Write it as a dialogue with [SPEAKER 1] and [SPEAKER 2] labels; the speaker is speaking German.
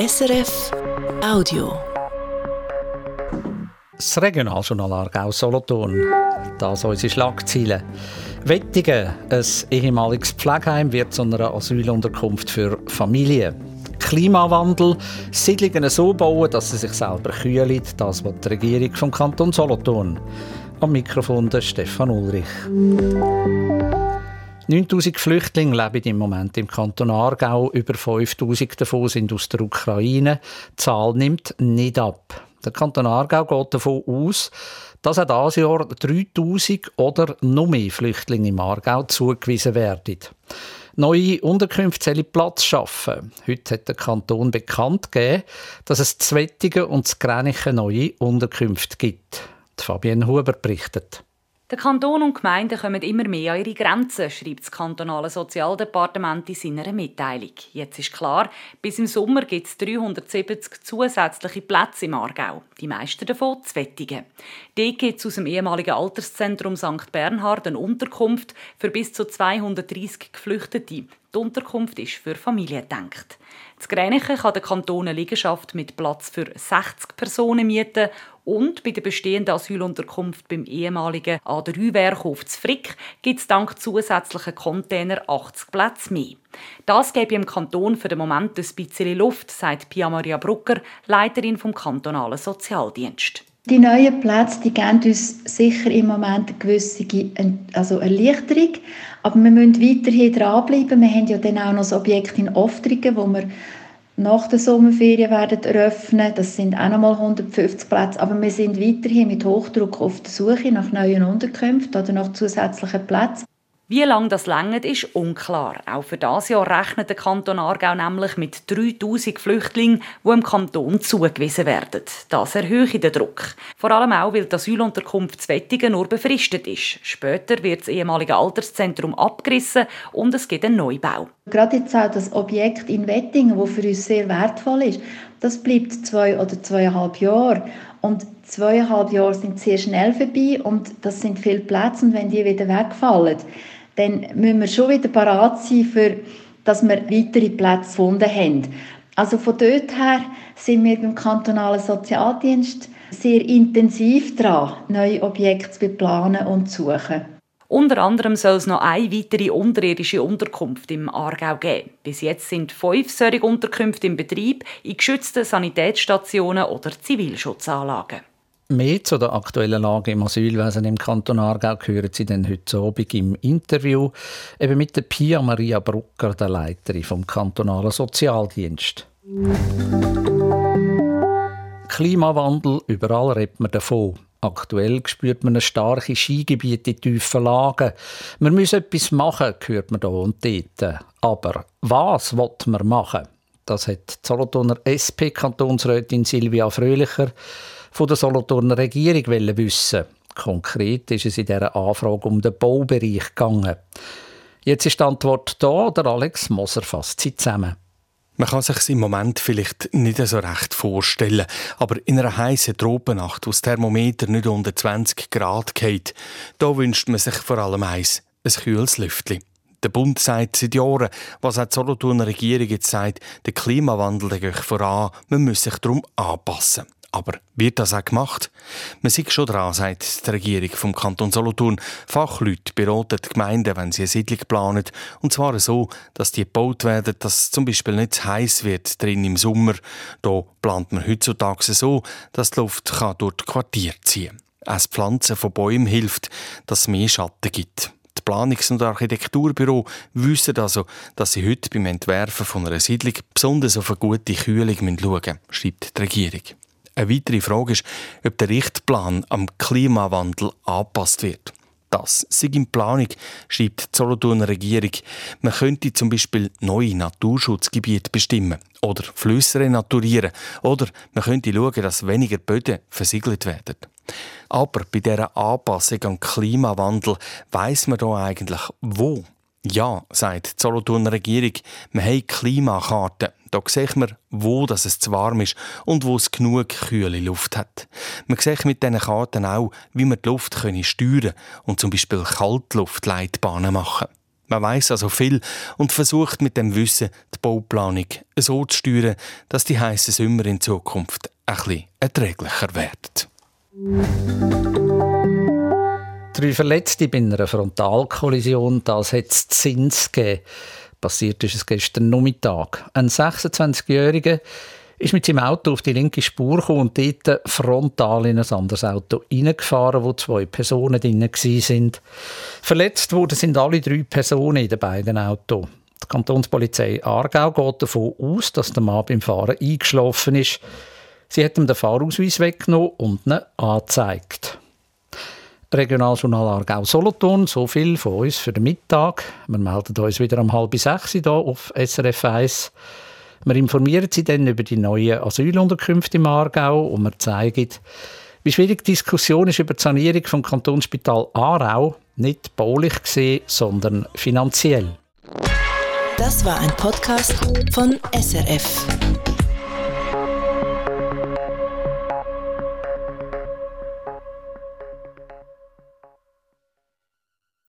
[SPEAKER 1] SRF Audio.
[SPEAKER 2] Das Regionaljournal Aargau Solothurn. Das unsere Schlagziele. Wettigen, ein ehemaliges Pflegeheim, wird zu einer Asylunterkunft für Familien. Klimawandel, Siedlungen so bauen, dass sie sich selber kühlen, das was die Regierung vom Kanton Solothurn. Am Mikrofon der Stefan Ulrich. 9000 Flüchtlinge leben im Moment im Kanton Aargau. Über 5000 davon sind aus der Ukraine. Die Zahl nimmt nicht ab. Der Kanton Aargau geht davon aus, dass auch dieses Jahr 3000 oder noch mehr Flüchtlinge im Aargau zugewiesen werden. Neue Unterkünfte sollen Platz schaffen. Heute hat der Kanton bekannt gegeben, dass es Wettigen und zu Gränichen neue Unterkünfte gibt. Fabienne Huber berichtet.
[SPEAKER 3] Der Kanton und Gemeinden kommen immer mehr an ihre Grenzen, schreibt das kantonale Sozialdepartement in seiner Mitteilung. Jetzt ist klar, bis im Sommer gibt es 370 zusätzliche Plätze im Aargau. Die meisten davon zu Wettigen. Dort gibt es aus dem ehemaligen Alterszentrum St. Bernhard eine Unterkunft für bis zu 230 Geflüchtete. Die Unterkunft ist für Familien gedacht. Das Gränichen kann der Kanton eine Liegenschaft mit Platz für 60 Personen mieten und bei der bestehenden Asylunterkunft beim ehemaligen A3-Werkhof zu Frick gibt es dank zusätzlichen Container 80 Plätze mehr. Das gebe im Kanton für den Moment ein bisschen Luft, sagt Pia Maria Brucker, Leiterin vom kantonalen Sozialdienst.
[SPEAKER 4] Die neuen Plätze die geben uns sicher im Moment eine gewisse also Erleichterung, aber wir müssen weiterhin dranbleiben. Wir haben ja dann auch noch das Objekt in Oftringen, wo wir nach der Sommerferien werden eröffnen. Das sind auch noch mal 150 Plätze, aber wir sind weiterhin mit Hochdruck auf der Suche nach neuen Unterkünften oder nach zusätzlichen Plätzen.
[SPEAKER 3] Wie lange das längert, ist unklar. Auch für das Jahr rechnet der Kanton Aargau nämlich mit 3000 Flüchtlingen, die im Kanton zugewiesen werden. Das erhöht den Druck. Vor allem auch, weil die Asylunterkunft Wettigen nur befristet ist. Später wird das ehemalige Alterszentrum abgerissen und es gibt einen Neubau.
[SPEAKER 4] Gerade jetzt auch das Objekt in Wettingen, das für uns sehr wertvoll ist, das bleibt zwei oder zweieinhalb Jahre. Und zweieinhalb Jahre sind sehr schnell vorbei und das sind viele Plätze. Und wenn die wieder wegfallen, dann müssen wir schon wieder parat sein, für, dass wir weitere Plätze gefunden haben. Also von dort her sind wir beim kantonalen Sozialdienst sehr intensiv dran, neue Objekte zu planen und zu suchen.
[SPEAKER 3] Unter anderem soll es noch eine weitere unterirdische Unterkunft im Aargau geben. Bis jetzt sind fünf solche Unterkünfte im Betrieb in geschützten Sanitätsstationen oder Zivilschutzanlagen.
[SPEAKER 2] Mehr zu der aktuellen Lage im Asylwesen im Kanton Aargau hören Sie dann heute Abend im Interview eben mit der Pia Maria Brucker, der Leiterin vom kantonalen Sozialdienst. Klimawandel, überall redet man davon. Aktuell spürt man eine starke Skigebiete in tiefen Lagen. Wir müssen etwas machen, hört man hier und dort. Aber was will man machen? Das hat die Solothurner SP-Kantonsrätin Silvia Fröhlicher von der Solothurner Regierung wissen. Konkret ist es in dieser Anfrage um den Baubereich gegangen. Jetzt ist die Antwort da, der Alex Moser fasst sie zusammen.
[SPEAKER 5] Man kann sich im Moment vielleicht nicht so recht vorstellen, aber in einer heißen Tropennacht, wo das Thermometer nicht unter 20 Grad geht, da wünscht man sich vor allem eins, ein kühles Lüftchen. Der Bund sagt seit Jahren, was auch die Solothurner Regierung jetzt sagt, der Klimawandel der geht voran, man muss sich darum anpassen. Aber wird das auch gemacht? Man sieht schon dran, sagt die Regierung vom Kanton Solothurn. Fachleute beraten die Gemeinden, wenn sie eine Siedlung planen. Und zwar so, dass die gebaut werden, dass zum Beispiel nicht zu heiß wird drin im Sommer. Da plant man heutzutage so, dass die Luft kann durch die Quartier ziehen kann. Als Pflanzen von Bäumen hilft, dass es mehr Schatten gibt. Die Planungs- und Architekturbüro wissen also, dass sie heute beim Entwerfen von einer Siedlung besonders auf eine gute Kühlung schauen müssen, schreibt die Regierung. Eine weitere Frage ist, ob der Richtplan am Klimawandel angepasst wird. Das sei in Planung, schreibt die Solothurner Regierung. Man könnte zum Beispiel neue Naturschutzgebiete bestimmen oder Flüsse renaturieren oder man könnte schauen, dass weniger Böden versiegelt werden. Aber bei dieser Anpassung am Klimawandel weiß man da eigentlich wo. Ja, sagt die Solothurner Regierung, wir haben Klimakarten. Da sieht man, wo es zu warm ist und wo es genug kühle Luft hat. Man sieht mit diesen Karten auch, wie man die Luft steuern können und zum Beispiel Kaltluftleitbahnen machen Man weiß also viel und versucht mit dem Wissen die Bauplanung so zu steuern, dass die heißen Sommer in Zukunft bisschen erträglicher werden.
[SPEAKER 2] Drei Verletzte bei einer Frontalkollision, das hat es Zins gegeben. Passiert ist es gestern Nachmittag. Ein 26-Jähriger ist mit seinem Auto auf die linke Spur gekommen und dort frontal in ein anderes Auto reingefahren, wo zwei Personen drin waren. Verletzt wurden sind alle drei Personen in den beiden Autos. Die Kantonspolizei Aargau geht davon aus, dass der Mann beim Fahren eingeschlafen ist. Sie hat ihm den Fahrausweis weggenommen und ihn angezeigt. Regionaljournal Aargau Solothurn, so viel von uns für den Mittag. Wir melden uns wieder um halb sechs hier auf SRF 1. Wir informieren Sie dann über die neuen Asylunterkünfte im Aargau und wir zeigen, wie schwierig die Diskussion ist über die Sanierung vom Kantonsspital Aarau, nicht baulich gesehen, sondern finanziell.
[SPEAKER 1] Das war ein Podcast von SRF.